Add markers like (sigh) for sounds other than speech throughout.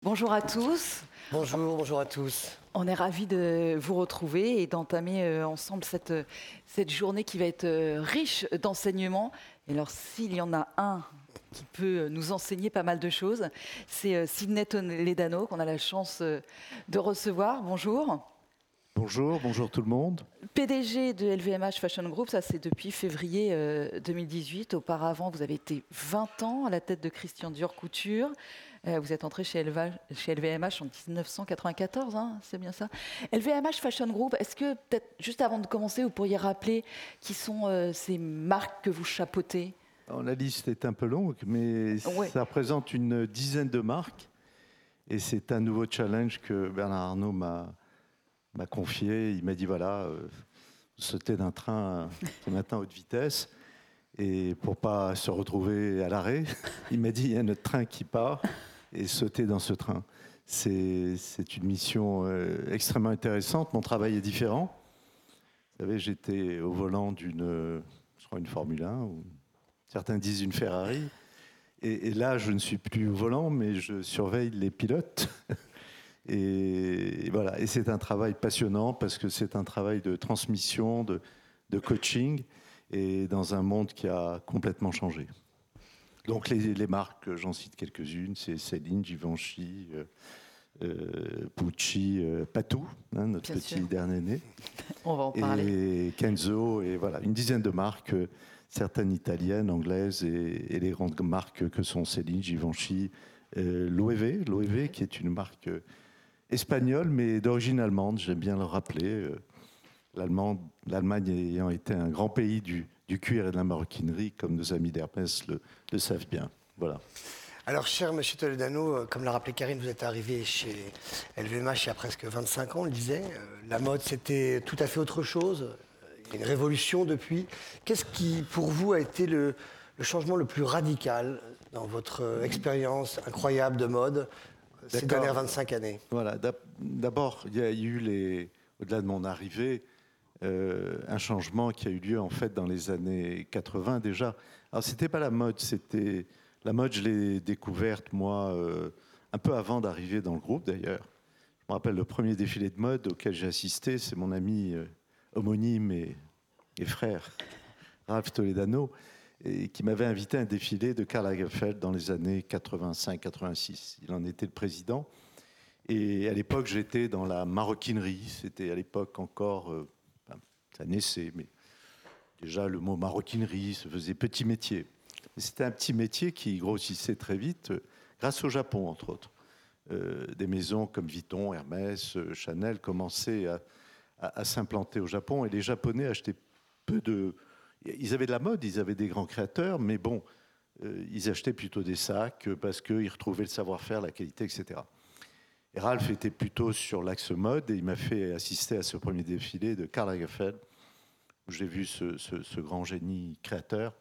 Bonjour à tous. Bonjour, bonjour à tous. On est ravis de vous retrouver et d'entamer euh, ensemble cette, cette journée qui va être euh, riche d'enseignements. Et alors, s'il y en a un qui peut nous enseigner pas mal de choses, c'est euh, Sidney Toledano qu'on a la chance de recevoir. Bonjour. Bonjour, bonjour tout le monde. PDG de LVMH Fashion Group, ça c'est depuis février 2018. Auparavant, vous avez été 20 ans à la tête de Christian Dior Couture. Euh, vous êtes entré chez, LVMH en 1994, hein, c'est bien ça LVMH Fashion Group, est-ce que peut-être juste avant de commencer, vous pourriez rappeler qui sont euh, ces marques que vous chapeautez? La liste est un peu longue, mais ça représente une dizaine de marques. Et c'est un nouveau challenge que Bernard Arnault m'a confié. Il m'a dit voilà, euh, sauter d'un train ce matin à haute vitesse. Et pour pas se retrouver à l'arrêt, (laughs) il m'a dit il y a notre train qui part et sauter dans ce train. C'est une mission euh, extrêmement intéressante. Mon travail est différent. Vous savez, j'étais au volant d'une, une Formule 1, ou certains disent une Ferrari. Et, là, je ne suis plus au volant, mais je surveille les pilotes. (laughs) Et, voilà. Et c'est un travail passionnant parce que c'est un travail de transmission, de coaching, et dans un monde qui a complètement changé. Donc les, marques, j'en cite quelques-unes, c'est Céline, Givenchy, euh, euh, Pucci, euh, Patou, hein, notre petit dernier né. (laughs) On va en parler. Et Kenzo, et voilà, une dizaine de marques, certaines italiennes, anglaises, et, les grandes marques que sont Céline, Givenchy, l'OEV, l'OEV qui est une marque espagnole, mais d'origine allemande, j'aime bien le rappeler. L'Allemagne ayant été un grand pays du, du cuir et de la maroquinerie, comme nos amis d'Hermès le, savent bien. Voilà. Alors, cher Monsieur Toledano, euh, comme l'a rappelé Karine, vous êtes arrivé chez LVMH il y a presque 25 ans, on le disait. Euh, la mode, c'était tout à fait autre chose. Il y a une révolution depuis. Qu'est-ce qui, pour vous, a été le, changement le plus radical dans votre expérience incroyable de mode ces dernières 25 années? Voilà. D'abord, il y a eu les, au-delà de mon arrivée, euh, un changement qui a eu lieu en fait dans les années 80 déjà. Alors c'était pas la mode, c'était la mode. Je l'ai découverte moi euh, un peu avant d'arriver dans le groupe d'ailleurs. Je me rappelle le premier défilé de mode auquel j'ai assisté, c'est mon ami euh, homonyme et, frère Ralph Toledano qui m'avait invité à un défilé de Karl Lagerfeld dans les années 85-86. Il en était le président. Et à l'époque, j'étais dans la maroquinerie. C'était à l'époque encore ça naissait, mais déjà le mot maroquinerie se faisait petit métier. C'était un petit métier qui grossissait très vite, euh, grâce au Japon, entre autres. Euh, des maisons comme Vuitton, Hermès, euh, Chanel commençaient à, s'implanter au Japon et les Japonais achetaient peu de. Ils avaient de la mode, ils avaient des grands créateurs, mais bon, ils achetaient plutôt des sacs parce qu'ils retrouvaient le savoir-faire, la qualité, etc. Et Ralph était plutôt sur l'axe mode et il m'a fait assister à ce premier défilé de Karl Lagerfeld j'ai vu ce, grand génie créateur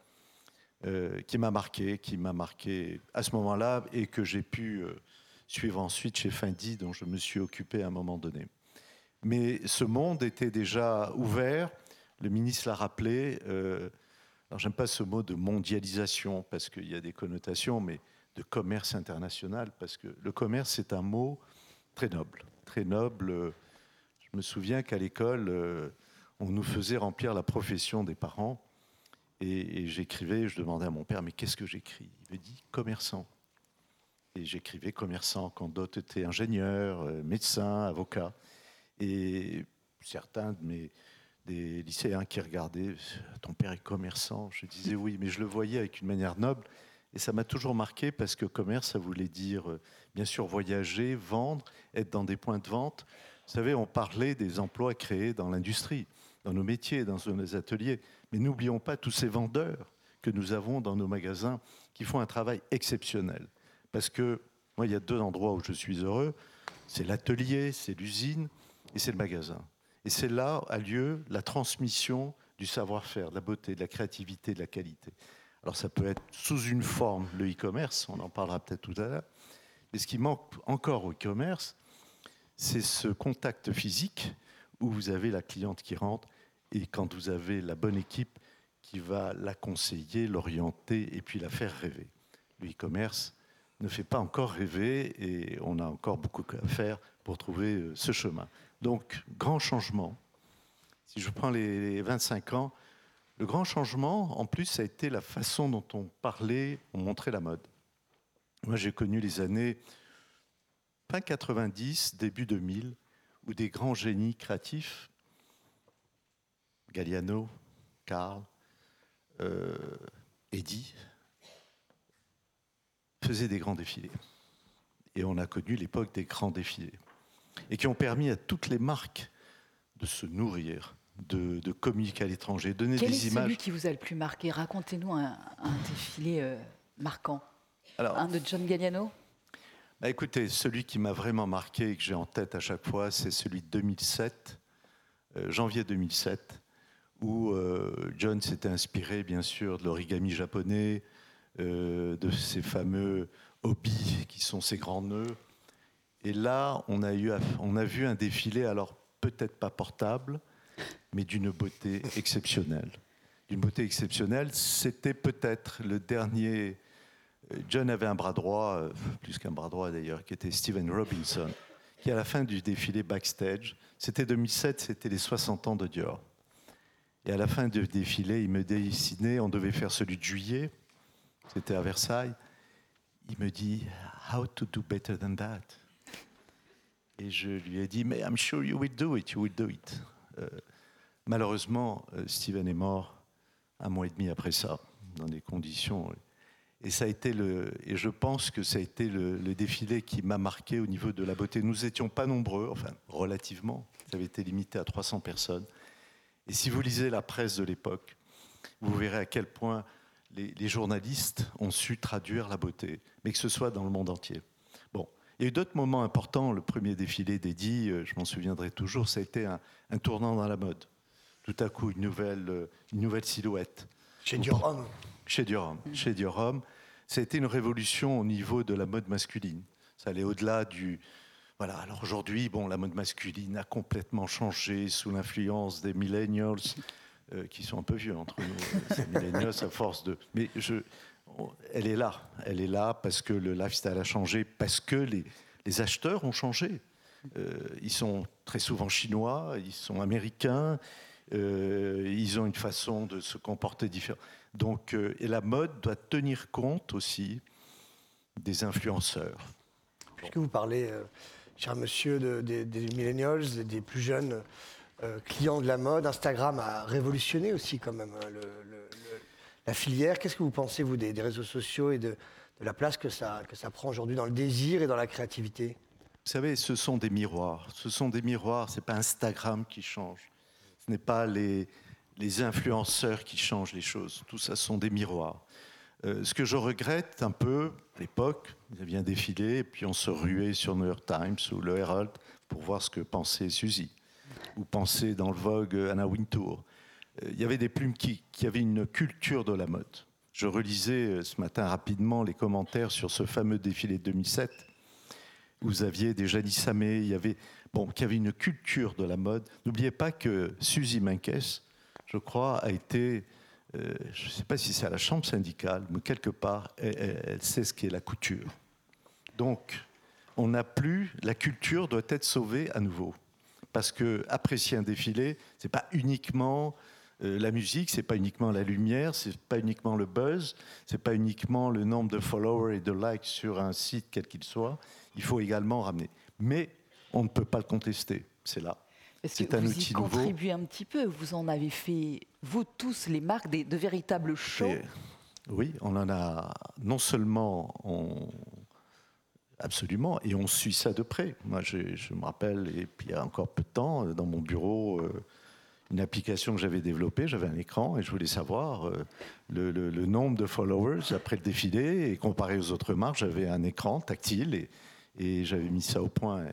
euh, qui m'a marqué, qui m'a marqué à ce moment-là et que j'ai pu euh, suivre ensuite chez Fendi, dont je me suis occupé à un moment donné. Mais ce monde était déjà ouvert. Le ministre l'a rappelé. Euh, alors j'aime pas ce mot de mondialisation parce qu'il y a des connotations, mais de commerce international parce que le commerce c'est un mot très noble, très noble. Je me souviens qu'à l'école on nous faisait remplir la profession des parents. Et, j'écrivais, je demandais à mon père, mais qu'est-ce que j'écris? Il me dit commerçant. Et j'écrivais commerçant quand d'autres étaient ingénieurs, euh, médecins, avocats. Et certains de mes des lycéens qui regardaient, ton père est commerçant? Je disais oui, mais je le voyais avec une manière noble. Et ça m'a toujours marqué parce que commerce, ça voulait dire, euh, bien sûr, voyager, vendre, être dans des points de vente. Vous savez, on parlait des emplois créés dans l'industrie dans nos métiers, dans nos ateliers. Mais n'oublions pas tous ces vendeurs que nous avons dans nos magasins qui font un travail exceptionnel. Parce que moi, il y a deux endroits où je suis heureux. C'est l'atelier, c'est l'usine et c'est le magasin. Et c'est là a lieu la transmission du savoir-faire, de la beauté, de la créativité, de la qualité. Alors ça peut être sous une forme, le e-commerce, on en parlera peut-être tout à l'heure. Mais ce qui manque encore au e-commerce, c'est ce contact physique où vous avez la cliente qui rentre et quand vous avez la bonne équipe qui va la conseiller, l'orienter et puis la faire rêver. Le e-commerce, ne fait pas encore rêver et on a encore beaucoup à faire pour trouver euh, ce chemin. Donc, grand changement. Si je prends les 25 ans, le grand changement, en plus, ça a été la façon dont on parlait, on montrait la mode. Moi, j'ai connu les années fin 90, début 2000, où des grands génies créatifs, Galliano, Karl, euh, Eddy, faisaient des grands défilés. Et on a connu l'époque des grands défilés. Et qui ont permis à toutes les marques de se nourrir, de, communiquer à l'étranger, donner Quel des est images. Celui qui vous a le plus marqué? Racontez-nous un, défilé euh, marquant. Alors, un de John Galliano? Bah Écoutez, celui qui m'a vraiment marqué et que j'ai en tête à chaque fois, c'est celui de 2007, euh, janvier 2007, où euh, John s'était inspiré, bien sûr, de l'origami japonais, de ces fameux hobbies qui sont ses grands nœuds. Et là, on a, eu, on a vu un défilé, alors peut-être pas portable, mais d'une beauté exceptionnelle. D'une beauté exceptionnelle, c'était peut-être le dernier. Euh, John avait un bras droit, euh, plus qu'un bras droit d'ailleurs, qui était Steven Robinson, qui à la fin du défilé backstage, c'était 2007, c'était les 60 ans de Dior. Et à la fin du défilé, il me dessinait, on devait faire celui de juillet, c'était à Versailles. Il me dit, How to do better than that? Et je lui ai dit, mais I'm sure you will do it, you will do it. Euh, malheureusement, euh, Steven est mort un mois et demi après ça, dans des conditions. Et ça a été le, et je pense que ça a été le, défilé qui m'a marqué au niveau de la beauté. Nous étions pas nombreux, enfin relativement. Ça avait été limité à 300 personnes. Et si vous lisez la presse de l'époque, vous verrez à quel point les, les, journalistes ont su traduire la beauté, mais que ce soit dans le monde entier. Bon, il y a eu d'autres moments importants. Le premier défilé d'Eddie, euh, je m'en souviendrai toujours, ça a été un, tournant dans la mode. Tout à coup, une nouvelle, euh, une nouvelle silhouette. Chez Dior Chez Dior Chez Dior Ça a été une révolution au niveau de la mode masculine. Ça allait au-delà du. Voilà, alors aujourd'hui, bon, la mode masculine a complètement changé sous l'influence des millennials, euh, qui sont un peu vieux entre nous, ces millennials à force de. Mais je, elle est là. Elle est là parce que le lifestyle a changé, parce que les, acheteurs ont changé. Euh, ils sont très souvent chinois, ils sont américains, euh, ils ont une façon de se comporter différente. Donc, euh, et la mode doit tenir compte aussi des influenceurs. Puisque vous parlez, cher monsieur, des, millennials, des plus jeunes clients de la mode, Instagram a révolutionné aussi quand même hein, le la filière. Qu'est-ce que vous pensez, vous, des, réseaux sociaux et de, la place que ça, que ça prend aujourd'hui dans le désir et dans la créativité? Vous savez, ce sont des miroirs. Ce sont des miroirs, ce n'est pas Instagram qui change. Ce n'est pas les, les influenceurs qui changent les choses. Tout ça sont des miroirs. Euh, ce que je regrette un peu, l'époque, il y avait un défilé, et puis on se ruait sur New York Times ou le Herald pour voir ce que pensait Suzy, ou pensait dans le Vogue Anna Wintour. Euh, il y avait des plumes qui, avaient une culture de la mode. Je relisais euh, ce matin rapidement les commentaires sur ce fameux défilé de 2007. Vous aviez des Janis Samé, il y avait, bon, qui avait une culture de la mode. N'oubliez pas que Suzy Menkes, je crois, a été, euh, je ne sais pas si c'est à la chambre syndicale, mais quelque part, elle, sait ce qu'est la couture. Donc, on n'a plus, la culture doit être sauvée à nouveau. Parce que apprécier un défilé, c'est pas uniquement euh, la musique, c'est pas uniquement la lumière, c'est pas uniquement le buzz, c'est pas uniquement le nombre de followers et de likes sur un site quel qu'il soit. Il faut également ramener. Mais on ne peut pas le contester. C'est là. C'est un vous outil y contribuez un petit peu? Vous en avez fait, vous tous, les marques, de véritables shows? oui, on en a non seulement on, absolument, et on suit ça de près. Moi, je, me rappelle, et puis il y a encore peu de temps, dans mon bureau. Euh, une application que j'avais développée, j'avais un écran et je voulais savoir euh, le, nombre de followers après le défilé et comparé aux autres marques, j'avais un écran tactile et, et j'avais mis ça au point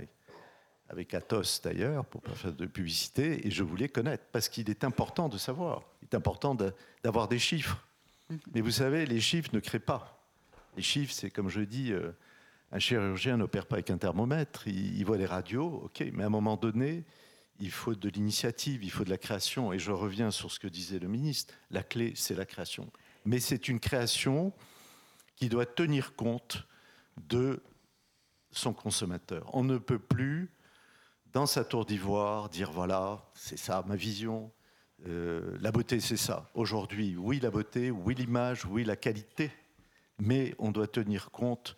avec, Atos d'ailleurs pour pas faire de publicité et je voulais connaître parce qu'il est important de savoir, il est important d'avoir des chiffres. Mm-hmm. Mais vous savez, les chiffres ne créent pas. Les chiffres, c'est comme je dis, euh, un chirurgien n'opère pas avec un thermomètre, il, il voit les radios, ok, mais à un moment donné, il faut de l'initiative, il faut de la création. Et je reviens sur ce que disait le ministre, la clé, c'est la création. Mais c'est une création qui doit tenir compte de son consommateur. On ne peut plus, dans sa tour d'ivoire, dire voilà, c'est ça ma vision, euh, la beauté c'est ça. Aujourd'hui, oui la beauté, oui l'image, oui la qualité, mais on doit tenir compte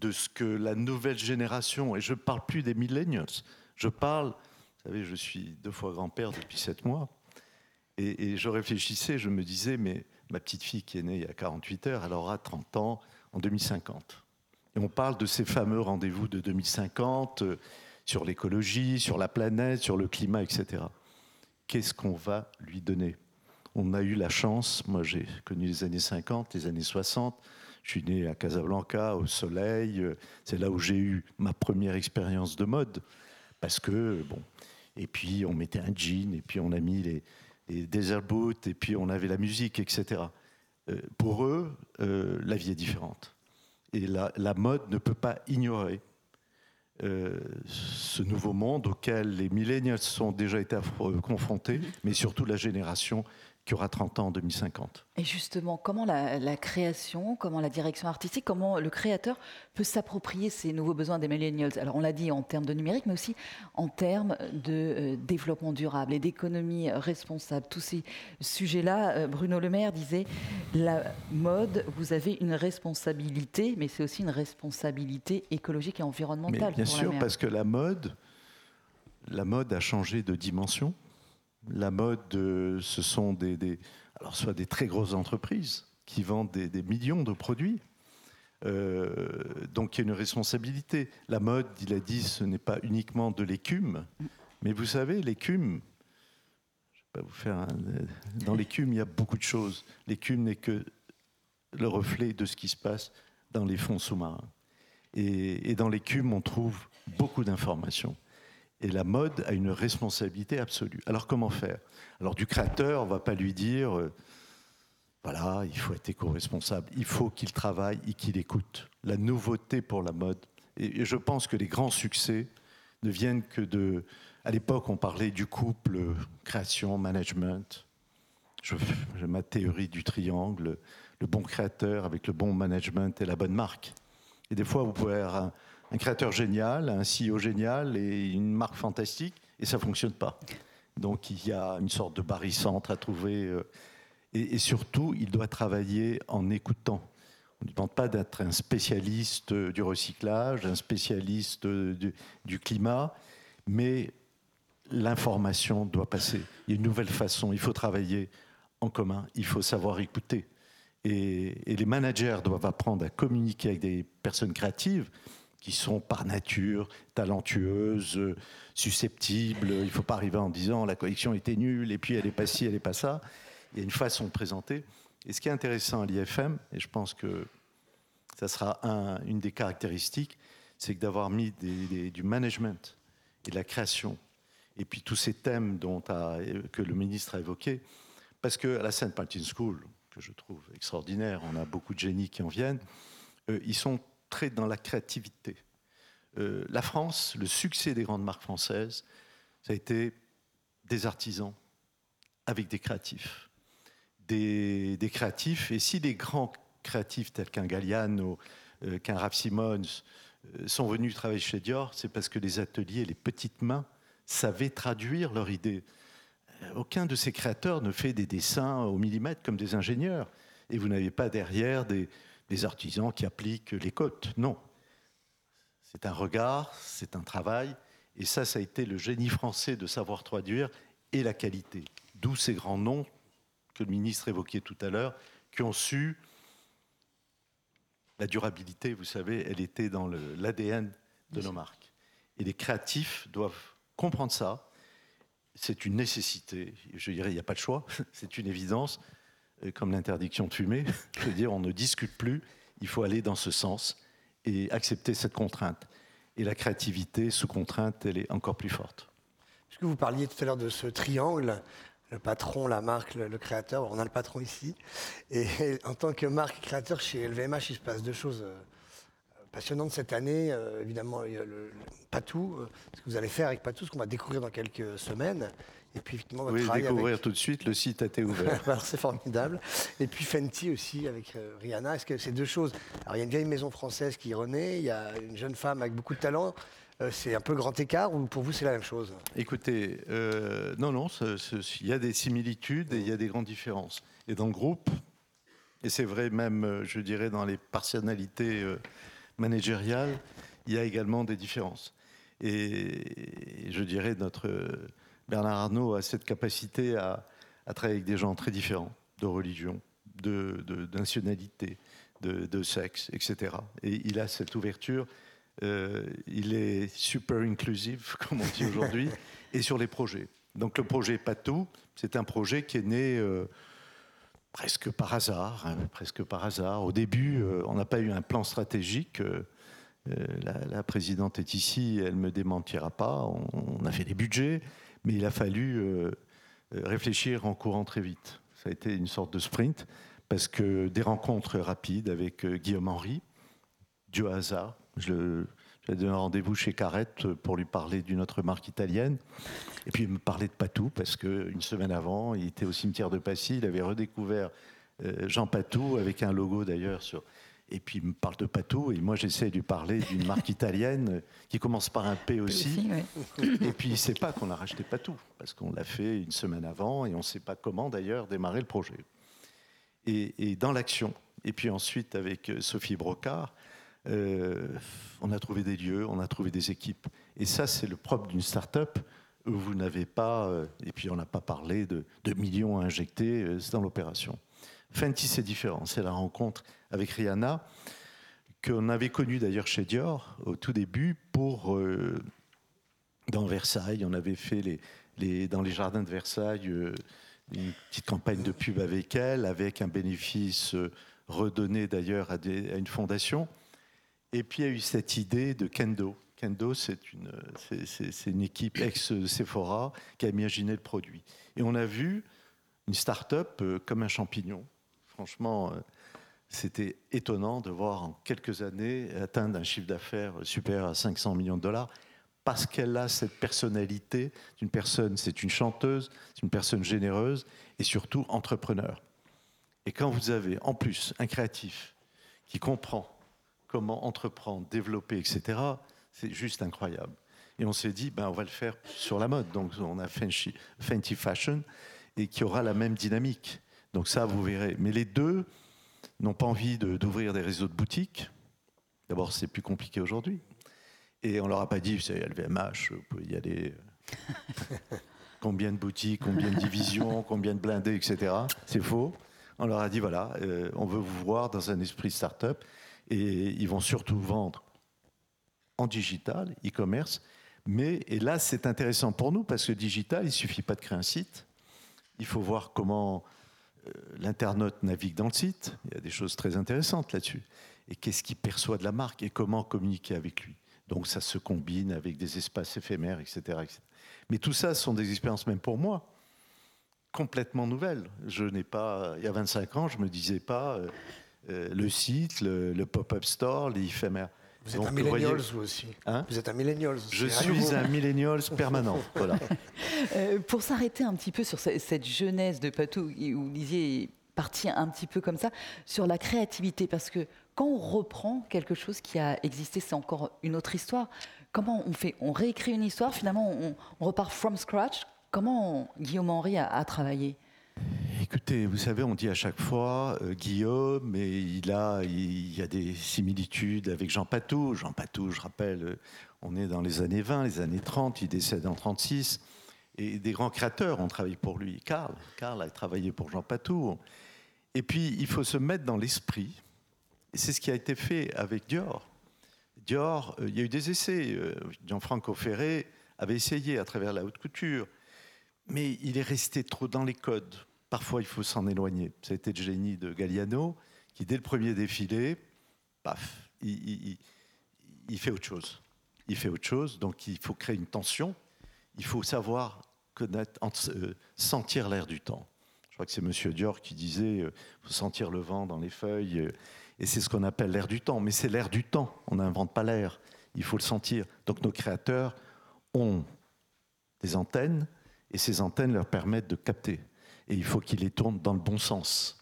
de ce que la nouvelle génération, et je ne parle plus des millennials, je parle, vous savez, je suis deux fois grand-père depuis sept mois, et, je réfléchissais, je me disais, mais ma petite fille qui est née il y a 48 heures, elle aura 30 ans en 2050. Et on parle de ces fameux rendez-vous de 2050 euh, sur l'écologie, sur la planète, sur le climat, etc. Qu'est-ce qu'on va lui donner? On a eu la chance, moi j'ai connu les années 50, les années 60, je suis né à Casablanca, au soleil. C'est là où j'ai eu ma première expérience de mode. Parce que, bon. Et puis, on mettait un jean, et puis on a mis les, les desert boots, et puis on avait la musique, etc. Euh, pour eux, euh, la vie est différente. Et la, la, mode ne peut pas ignorer euh, ce nouveau monde auquel les millénials sont déjà été confrontés, mais surtout la génération qui aura 30 ans en 2050. Et justement, comment la, création, comment la direction artistique, comment le créateur peut s'approprier ces nouveaux besoins des millennials? Alors on l'a dit en termes de numérique, mais aussi en termes de euh, développement durable et d'économie responsable. Tous ces sujets-là, euh, Bruno Le Maire disait, la mode, vous avez une responsabilité, mais c'est aussi une responsabilité écologique et environnementale. Mais bien sûr, parce que la mode, la mode a changé de dimension. La mode, euh, ce sont des, soit des très grosses entreprises qui vendent des, millions de produits. Euh, donc il y a une responsabilité. La mode, il a dit, ce n'est pas uniquement de l'écume, mais vous savez, l'écume, je vais pas vous faire dans l'écume, il y a beaucoup de choses. L'écume n'est que le reflet de ce qui se passe dans les fonds sous-marins. Et dans l'écume, on trouve beaucoup d'informations. Et la mode a une responsabilité absolue. Alors comment faire? Alors du créateur, on ne va pas lui dire, euh, voilà, il faut être éco-responsable, il faut qu'il travaille et qu'il écoute. La nouveauté pour la mode, et, je pense que les grands succès ne viennent que de... À l'époque, on parlait du couple création, management. J'ai ma théorie du triangle, le bon créateur avec le bon management et la bonne marque. Et des fois, vous pouvez avoir créateur génial, un CEO génial et une marque fantastique, et ça ne fonctionne pas. Donc il y a une sorte de barycentre à trouver. Euh, et, surtout, il doit travailler en écoutant. On ne demande pas d'être un spécialiste du recyclage, un spécialiste du, du climat, mais l'information doit passer. Il y a une nouvelle façon. Il faut travailler en commun. Il faut savoir écouter. Et, les managers doivent apprendre à communiquer avec des personnes créatives, qui sont par nature talentueuses, susceptibles. Il ne faut pas arriver en disant la collection était nulle et puis elle n'est pas ci, elle n'est pas ça. Il y a une façon de présenter. Et ce qui est intéressant à l'IFM, et je pense que ça sera un, une des caractéristiques, c'est que d'avoir mis du management et de la création, et puis tous ces thèmes dont que le ministre a évoqués, parce qu'à la Sainte Martin School, que je trouve extraordinaire, on a beaucoup de génies qui en viennent, euh, ils sont très dans la créativité. Euh, la France, le succès des grandes marques françaises, ça a été des artisans avec des créatifs. Des, créatifs, et si des grands créatifs tels qu'un Galliano, euh, qu'un Raph Simons euh, sont venus travailler chez Dior, c'est parce que les ateliers, les petites mains savaient traduire leur idée. Aucun de ces créateurs ne fait des dessins au millimètre comme des ingénieurs. Et vous n'avez pas derrière des, des artisans qui appliquent les côtes. Non. C'est un regard, c'est un travail, et ça, ça a été le génie français de savoir traduire et la qualité. D'où ces grands noms que le ministre évoquait tout à l'heure, qui ont su la durabilité, vous savez, elle était dans l'ADN de nos marques. Et les créatifs doivent comprendre ça. C'est une nécessité. Je dirais, il n'y a pas de choix. (laughs) C'est une évidence comme l'interdiction de fumer. (laughs) Je veux dire, on ne discute plus, il faut aller dans ce sens et accepter cette contrainte. Et la créativité sous contrainte, elle est encore plus forte. Puisque vous parliez tout à l'heure de ce triangle, le patron, la marque, le, créateur, on a le patron ici. Et (laughs) en tant que marque créateur chez LVMH, il se passe deux choses euh, passionnante cette année. évidemment, il y a le, Patou, ce que vous allez faire avec Patou, ce qu'on va découvrir dans quelques semaines. Et puis effectivement, votre oui, découvrir tout de suite, le site a été ouvert. (laughs) c'est formidable. Et puis Fenty aussi avec Rihanna. Est-ce que c'est deux choses? Alors il y a une vieille maison française qui renaît, il y a une jeune femme avec beaucoup de talent. c'est un peu grand écart ou pour vous c'est la même chose? Écoutez, non, non, il y a des similitudes et il y a des grandes différences. Et dans le groupe, et c'est vrai même, euh, je dirais, dans les personnalités euh, managériales, il y a également des différences. Et je dirais, notre euh, Bernard Arnault a cette capacité à, travailler avec des gens très différents, de religion, de, nationalité, de, sexe, etc. Et il a cette ouverture. il est super inclusive, (laughs) comme on dit aujourd'hui, (laughs) et sur les projets. Donc le projet Patou, c'est un projet qui est né presque par hasard, hein, presque par hasard. Au début, euh, on n'a pas eu un plan stratégique. Euh, euh, la, présidente est ici, elle me démentira pas. On, a fait des budgets, mais il a fallu réfléchir en courant très vite. Ça a été une sorte de sprint parce que des rencontres rapides avec Guillaume Henry, du hasard. Je, j'ai donné un rendez-vous chez Carrette pour lui parler d'une autre marque italienne. Et puis il me parlait de Patou, parce qu'une semaine avant, il était au cimetière de Passy, il avait redécouvert euh, Jean Patou, avec un logo d'ailleurs sur. Et puis il me parle de Patou, et moi j'essaie de lui parler d'une marque (laughs) italienne qui commence par un P aussi. Et puis il ne sait pas qu'on a racheté Patou, parce qu'on l'a fait une semaine avant, et on ne sait pas comment d'ailleurs démarrer le projet. Et, et dans l'action, et puis ensuite avec euh, Sophie Brocard, euh, on a trouvé des lieux, on a trouvé des équipes. Et ça, c'est le propre d'une start-up où vous n'avez pas, euh, et puis on n'a pas parlé de, millions à injecter euh, dans l'opération. Fenty, c'est différent. C'est la rencontre avec Rihanna, qu'on avait connue d'ailleurs chez Dior au tout début pour. dans Versailles, on avait fait les, dans les jardins de Versailles une petite campagne de pub avec elle, avec un bénéfice redonné d'ailleurs à, une fondation. Et puis il y a eu cette idée de Kendo. Kendo, c'est une, c'est, une équipe ex-Sephora qui a imaginé le produit. Et on a vu une start-up euh, comme un champignon. Franchement, euh, c'était étonnant de voir en quelques années atteindre un chiffre d'affaires supérieur à 500 millions de dollars parce qu'elle a cette personnalité d'une personne, c'est une chanteuse, c'est une personne généreuse et surtout entrepreneur. Et quand vous avez en plus un créatif qui comprend comment entreprendre, développer, etc., c'est juste incroyable. Et on s'est dit, ben, on va le faire sur la mode. Donc on a Fenty, Fashion et qui aura la même dynamique. Donc ça, vous verrez. Mais les deux n'ont pas envie d'ouvrir des réseaux de boutiques. D'abord, c'est plus compliqué aujourd'hui. Et on leur a pas dit, c'est LVMH, vous pouvez y aller. (laughs) combien de boutiques, combien de divisions, combien de blindés, etc. C'est faux. On leur a dit, voilà, euh, on veut vous voir dans un esprit start-up. Et ils vont surtout vendre en digital, e-commerce. Mais, et là, c'est intéressant pour nous parce que digital, il ne suffit pas de créer un site. Il faut voir comment l'internaute navigue dans le site. Il y a des choses très intéressantes là-dessus. Et qu'est-ce qu'il perçoit de la marque et comment communiquer avec lui? Donc ça se combine avec des espaces éphémères, etc. etc. Mais tout ça sont des expériences, même pour moi, complètement nouvelles. Je n'ai pas, il y a 25 ans, je ne me disais pas, euh, euh, le site, le, pop-up store, les éphémères. Vous êtes un millennial, vous aussi. Hein vous êtes un millennial. Je suis un millennial (laughs) permanent. voilà. (laughs) Euh, pour s'arrêter un petit peu sur cette jeunesse de Patou, où vous disiez partir un petit peu comme ça, sur la créativité, parce que quand on reprend quelque chose qui a existé, c'est encore une autre histoire. Comment on fait? On réécrit une histoire, finalement, on, repart from scratch. Comment Guillaume Henry a travaillé? Écoutez, vous savez, on dit à chaque fois euh, Guillaume, mais il, a, il y a des similitudes avec Jean Patou. Jean Patou, je rappelle, euh, on est dans les années 20, les années 30, il décède en 36. Et des grands créateurs ont travaillé pour lui. Karl, Karl a travaillé pour Jean Patou. Et puis, il faut se mettre dans l'esprit. Et c'est ce qui a été fait avec Dior. Dior, euh, il y a eu des essais. Gianfranco Ferré avait essayé à travers la haute couture. Mais il est resté trop dans les codes Parfois, il faut s'en éloigner. Ça a été le génie de Galliano, qui, dès le premier défilé, paf, il, fait autre chose. Il fait autre chose, donc il faut créer une tension. Il faut savoir connaître, euh, sentir l'air du temps. Je crois que c'est Monsieur Dior qui disait euh, faut sentir le vent dans les feuilles. Euh, Et c'est ce qu'on appelle l'air du temps. Mais c'est l'air du temps. On n'invente pas l'air. Il faut le sentir. Donc nos créateurs ont des antennes et ces antennes leur permettent de capter. Et il faut qu'ils les tournent dans le bon sens.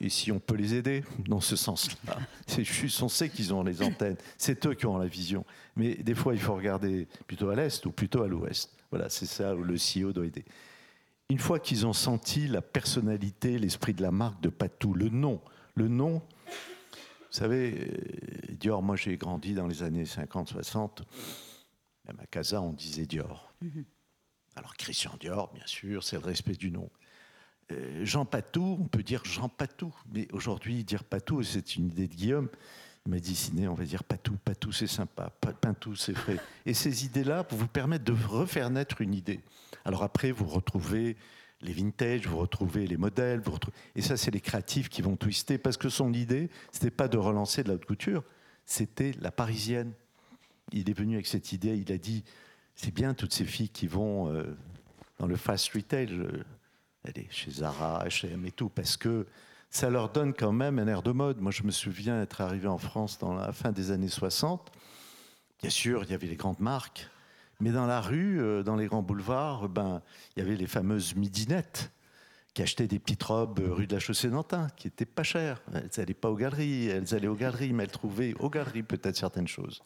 Et si on peut les aider dans ce sens-là, (laughs) c'est juste, on sait qu'ils ont les antennes, c'est eux qui ont la vision. Mais des fois, il faut regarder plutôt à l'est ou plutôt à l'ouest. Voilà, c'est ça où le CEO doit aider. Une fois qu'ils ont senti la personnalité, l'esprit de la marque de Patou, le nom, le nom, vous savez, euh, Dior, moi j'ai grandi dans les années 50-60, même à Casa, on disait Dior. Mhm. Alors Christian Dior, bien sûr, c'est le respect du nom. Euh, Jean Patou, on peut dire Jean Patou, mais aujourd'hui, dire Patou, c'est une idée de Guillaume. Il m'a dit, on va dire Patou, Patou, c'est sympa, Pintou, c'est frais. Et ces idées-là vous permettre de refaire naître une idée. Alors après, vous retrouvez les vintage, vous retrouvez les modèles, vous retrouvez... et ça, c'est les créatifs qui vont twister, parce que son idée, c'était pas de relancer de la haute couture, c'était la parisienne. Il est venu avec cette idée, il a dit, c'est bien toutes ces filles qui vont euh, dans le fast retail, aller chez Zara, H&M et tout, parce que ça leur donne quand même un air de mode. Moi, je me souviens être arrivé en France dans la fin des années 60. Bien sûr, il y avait les grandes marques, mais dans la rue, euh, dans les grands boulevards, ben, il y avait les fameuses midinettes qui achetaient des petites robes euh, rue de la Chaussée-Nantin, qui étaient pas chères. Elles n'allaient pas aux galeries, elles allaient aux galeries, mais elles trouvaient aux galeries peut-être certaines choses.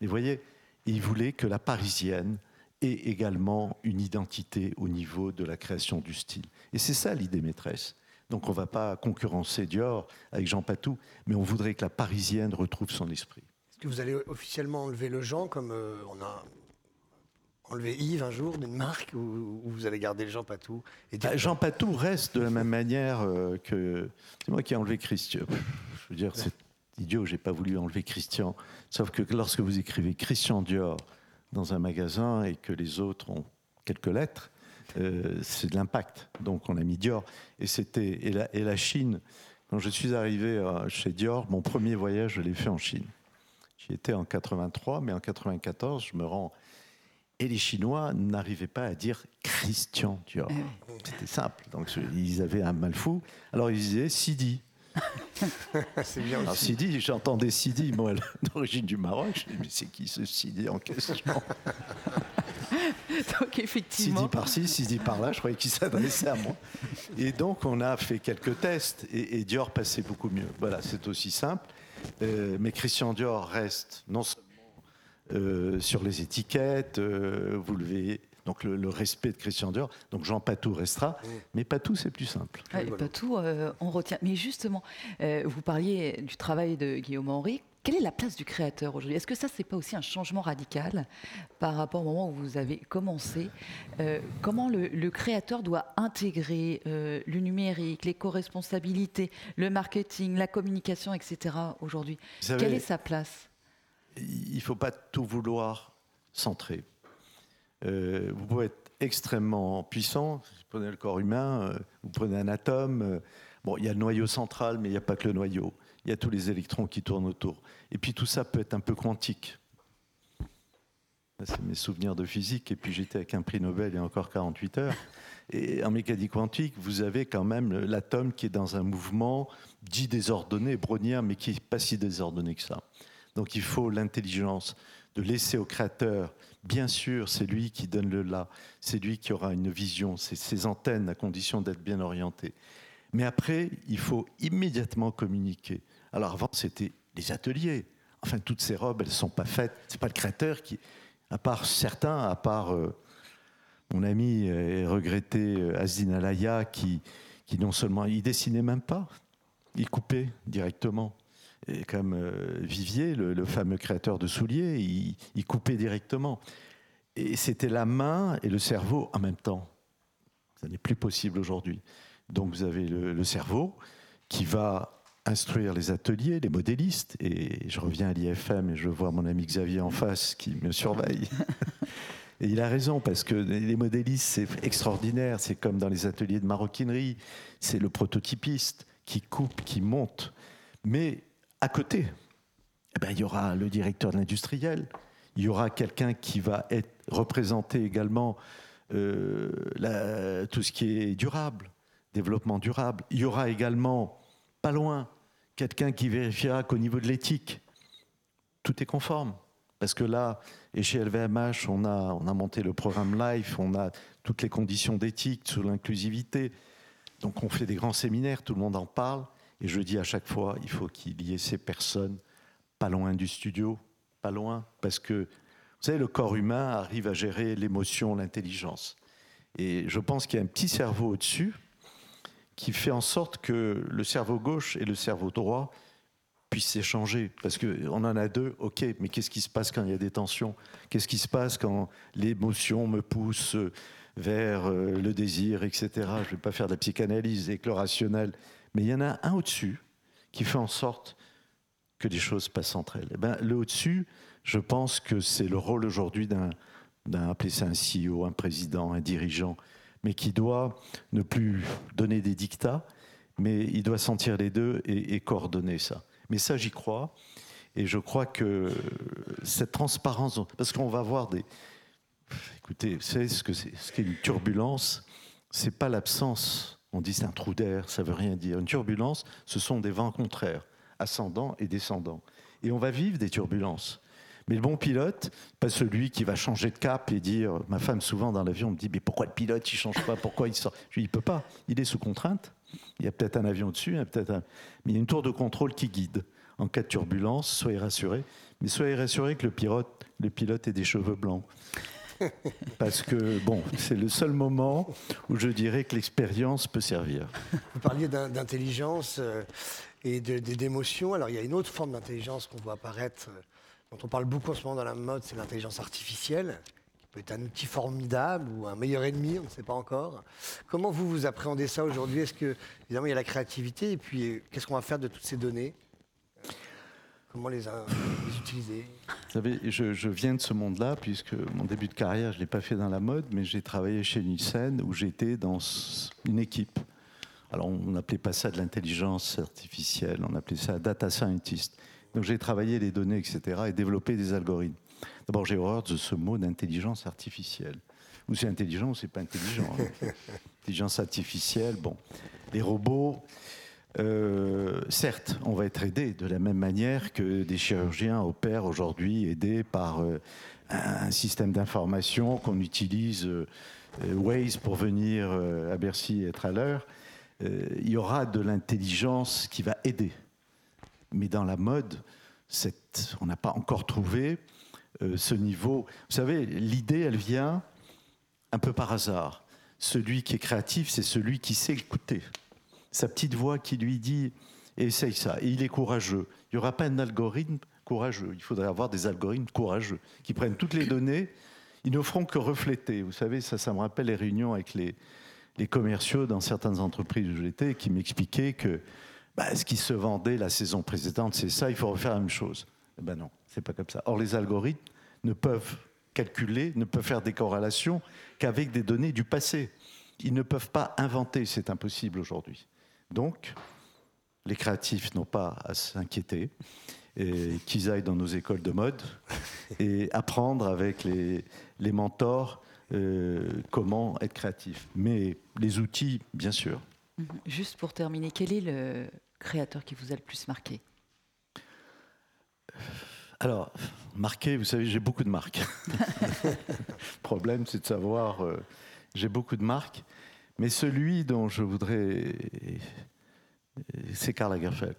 Mais vous voyez, ils voulaient que la parisienne ait également une identité au niveau de la création du style. Et c'est ça l'idée maîtresse. Donc on ne va pas concurrencer Dior avec Jean Patou, mais on voudrait que la parisienne retrouve son esprit. Est-ce que vous allez officiellement enlever le Jean comme euh, on a enlevé Yves un jour d'une marque ou, vous allez garder le Jean Patou et bah, Jean Patou reste de la même manière euh, que c'est moi qui ai enlevé Christian. Je veux dire, c'est idiot, j'ai pas voulu enlever Christian. Sauf que lorsque vous écrivez Christian Dior dans un magasin et que les autres ont quelques lettres, euh, c'est de l'impact. Donc on a mis Dior. Et, c'était, et, la, et la Chine, quand je suis arrivé euh, chez Dior, mon premier voyage, je l'ai fait en Chine. J'y étais en 83, mais en 94, je me rends. Et les Chinois n'arrivaient pas à dire Christian Dior. Eh c'était simple. Donc ils avaient un mal fou. Alors ils disaient Sidi. (laughs) c'est bien Alors, Sidi, j'entendais Sidi, moi, (laughs) d'origine du Maroc. Je me mais c'est qui ce Sidi en question? (laughs) Donc effectivement. Sidi par-ci, Sidi par-là, je croyais qu'il s'adressait à moi. Et donc on a fait quelques tests et, Dior passait beaucoup mieux. Voilà, c'est aussi simple. Euh, mais Christian Dior reste non seulement euh, sur les étiquettes, euh, vous le donc le, respect de Christian Dior. Donc Jean Patou restera, mm. mais Patou c'est plus simple. Patou, on retient. Mais justement, vous parliez du travail de Guillaume Henry. Quelle est la place du créateur aujourd'hui? Est-ce que ça, c'est pas aussi un changement radical par rapport au moment où vous avez commencé? Euh, Comment le, créateur doit intégrer euh, le numérique, l'éco-responsabilité, le marketing, la communication, etc. aujourd'hui? Quelle est sa place? Il ne faut pas tout vouloir centrer. Euh, vous pouvez être extrêmement puissant. Vous prenez le corps humain, vous prenez un atome. bon, il y a le noyau central, mais il n'y a pas que le noyau il y a tous les électrons qui tournent autour. Et puis tout ça peut être un peu quantique. C'est mes souvenirs de physique, et puis j'étais avec un prix Nobel il y a encore 48 heures. Et en mécanique quantique, vous avez quand même l'atome qui est dans un mouvement dit désordonné, brownien, mais qui n'est pas si désordonné que ça. Donc il faut l'intelligence de laisser au créateur, bien sûr, c'est lui qui donne le là, c'est lui qui aura une vision, c'est ses antennes à condition d'être bien orienté. Mais après, il faut immédiatement communiquer. Alors avant, c'était les ateliers. Enfin, toutes ces robes, elles ne sont pas faites. Ce n'est pas le créateur qui, à part certains, à part euh, mon ami et regretté euh, Azdin Alaya, qui, qui non seulement, il dessinait même pas, il coupait directement. Et comme euh, Vivier, le, fameux créateur de souliers, il, il coupait directement. Et c'était la main et le cerveau en même temps. Ça n'est plus possible aujourd'hui. Donc vous avez le, cerveau qui va instruire les ateliers, les modélistes, et je reviens à l'IFM et je vois mon ami Xavier en face qui me surveille. (laughs) Et il a raison, parce que les modélistes, c'est extraordinaire, c'est comme dans les ateliers de maroquinerie, c'est le prototypiste qui coupe, qui monte. Mais à côté, eh ben, il y aura le directeur de l'industriel, il y aura quelqu'un qui va être représenté également euh, tout ce qui est durable, développement durable. Il y aura également, pas loin, quelqu'un qui vérifiera qu'au niveau de l'éthique, tout est conforme. Parce que là, et chez LVMH, on a, on a monté le programme LIFE, on a toutes les conditions d'éthique sur l'inclusivité. Donc on fait des grands séminaires, tout le monde en parle. Et je dis à chaque fois, il faut qu'il y ait ces personnes pas loin du studio, pas loin, parce que vous savez, le corps humain arrive à gérer l'émotion, l'intelligence. Et je pense qu'il y a un petit cerveau au-dessus qui fait en sorte que le cerveau gauche et le cerveau droit puissent s'échanger. Parce qu'on en a deux, ok, mais qu'est-ce qui se passe quand il y a des tensions? Qu'est-ce qui se passe quand l'émotion me pousse vers euh, le désir, etc. Je ne vais pas faire de la psychanalyse avec le rationnel, mais il y en a un au-dessus qui fait en sorte que des choses passent entre elles. Eh ben, le au-dessus, je pense que c'est le rôle aujourd'hui d'un, d'un ça un CEO, un président, un dirigeant, mais qui doit ne plus donner des dictats, mais il doit sentir les deux et, et coordonner ça. Mais ça, j'y crois. Et je crois que cette transparence, parce qu'on va voir des, Écoutez, vous savez ce que c'est ce qu'est une turbulence C'est pas l'absence. On dit c'est un trou d'air, ça veut rien dire. Une turbulence, ce sont des vents contraires, ascendants et descendants. Et on va vivre des turbulences. Mais le bon pilote, pas celui qui va changer de cap et dire, ma femme souvent dans l'avion me dit, mais pourquoi le pilote il change pas? Pourquoi il sort? Je lui dis, il peut pas. Il est sous contrainte. Il y a peut-être un avion dessus, il peut-être mais il y a une tour de contrôle qui guide. En cas de turbulence, soyez rassurés. Mais soyez rassurés que le pilote, le pilote ait des cheveux blancs. (laughs) Parce que, bon, c'est le seul moment où je dirais que l'expérience peut servir. Vous parliez d'intelligence euh, et d'émotion. Alors, il y a une autre forme d'intelligence qu'on voit apparaître, euh, dont on parle beaucoup en ce moment dans la mode, c'est l'intelligence artificielle, qui peut être un outil formidable ou un meilleur ennemi, on ne sait pas encore. Comment vous, vous appréhendez ça aujourd'hui? Est-ce que, évidemment, il y a la créativité, et puis euh, qu'est-ce qu'on va faire de toutes ces données? Comment les, utiliser Vous savez, je, viens de ce monde-là, puisque mon début de carrière, je ne l'ai pas fait dans la mode, mais j'ai travaillé chez Nielsen, où j'étais dans une équipe. Alors, on n'appelait pas ça de l'intelligence artificielle, on appelait ça data scientist. Donc, j'ai travaillé les données, etc., et développé des algorithmes. D'abord, j'ai horreur de ce mot d'intelligence artificielle. Ou c'est intelligent ou c'est pas intelligent. Hein. (laughs) intelligence artificielle, bon. Les robots, euh, certes, on va être aidé de la même manière que des chirurgiens opèrent aujourd'hui, aidés par euh, un système d'information qu'on utilise, euh, Waze, pour venir à Bercy et être à l'heure. il y aura de l'intelligence qui va aider. Mais dans la mode, on n'a pas encore trouvé ce niveau. Vous savez, l'idée, elle vient un peu par hasard. Celui qui est créatif, c'est celui qui sait écouter sa petite voix qui lui dit essaye ça. Et il est courageux. Il n'y aura pas un algorithme courageux. Il faudrait avoir des algorithmes courageux qui prennent toutes les données. Ils ne feront que refléter. Vous savez, ça, ça me rappelle les réunions avec les, les commerciaux dans certaines entreprises où j'étais qui m'expliquaient que bah, ce qui se vendait la saison précédente, c'est ça, il faut refaire la même chose. Eh ben non, c'est pas comme ça. Or, les algorithmes ne peuvent calculer, ne peuvent faire des corrélations qu'avec des données du passé. Ils ne peuvent pas inventer, c'est impossible aujourd'hui. Donc, les créatifs n'ont pas à s'inquiéter, et qu'ils aillent dans nos écoles de mode (laughs) et apprendre avec les, mentors euh, comment être créatif. Mais les outils, bien sûr. Mhm. Juste pour terminer, quel est le créateur qui vous a le plus marqué? Alors, marqué, vous savez, j'ai beaucoup de marques. (laughs) le problème, c'est de savoir, euh, j'ai beaucoup de marques. Mais celui dont je voudrais. C'est Karl Lagerfeld.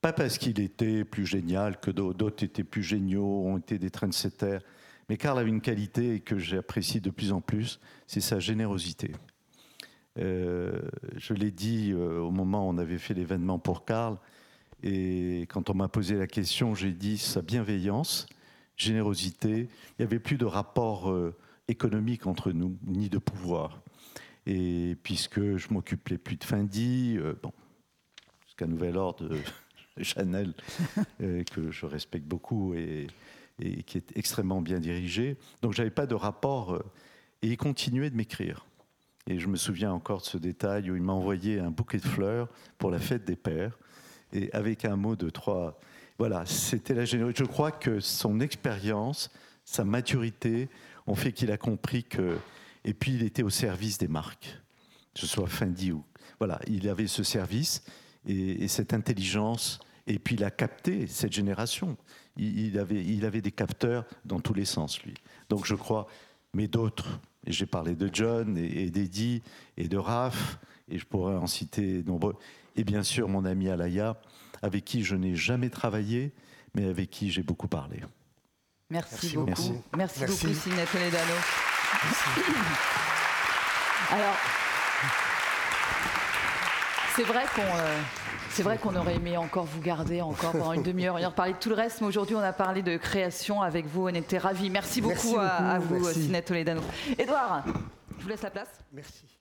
Pas parce qu'il était plus génial que d'autres étaient plus géniaux, ont été des trendsetters. Mais Karl avait une qualité que j'apprécie de plus en plus, c'est sa générosité. Euh, je l'ai dit euh, au moment où on avait fait l'événement pour Karl, et quand on m'a posé la question, j'ai dit sa bienveillance, générosité. Il n'y avait plus de rapport euh, économique entre nous, ni de pouvoir. Et puisque je m'occupais plus de Fendi, euh, bon, jusqu'à nouvel ordre de (laughs) Chanel, euh, que je respecte beaucoup et, qui est extrêmement bien dirigé. Donc j'avais pas de rapport. Euh, et il continuait de m'écrire. Et je me souviens encore de ce détail où il m'a envoyé un bouquet de fleurs pour la fête des pères, et avec un mot de trois. Voilà, c'était la générosité. Je crois que son expérience, sa maturité ont fait qu'il a compris que et puis il était au service des marques, que ce soit Fendi ou. Voilà, il avait ce service et, cette intelligence. Et puis il a capté cette génération. Il, avait, il avait des capteurs dans tous les sens, lui. Donc je crois, mais d'autres, et j'ai parlé de John et, d'Eddie et de Raph, et je pourrais en citer nombreux, et bien sûr mon ami Alaya, avec qui je n'ai jamais travaillé, mais avec qui j'ai beaucoup parlé. Merci, beaucoup. Merci, beaucoup, Signe Toledano. Alors, c'est vrai qu'on euh, c'est vrai qu'on aurait aimé encore vous garder encore pendant une demi-heure, on a parlé de tout le reste, mais aujourd'hui on a parlé de création avec vous, on était ravis. Merci beaucoup, à, vous, Sinette Toledano. Edouard, je vous laisse la place. Merci.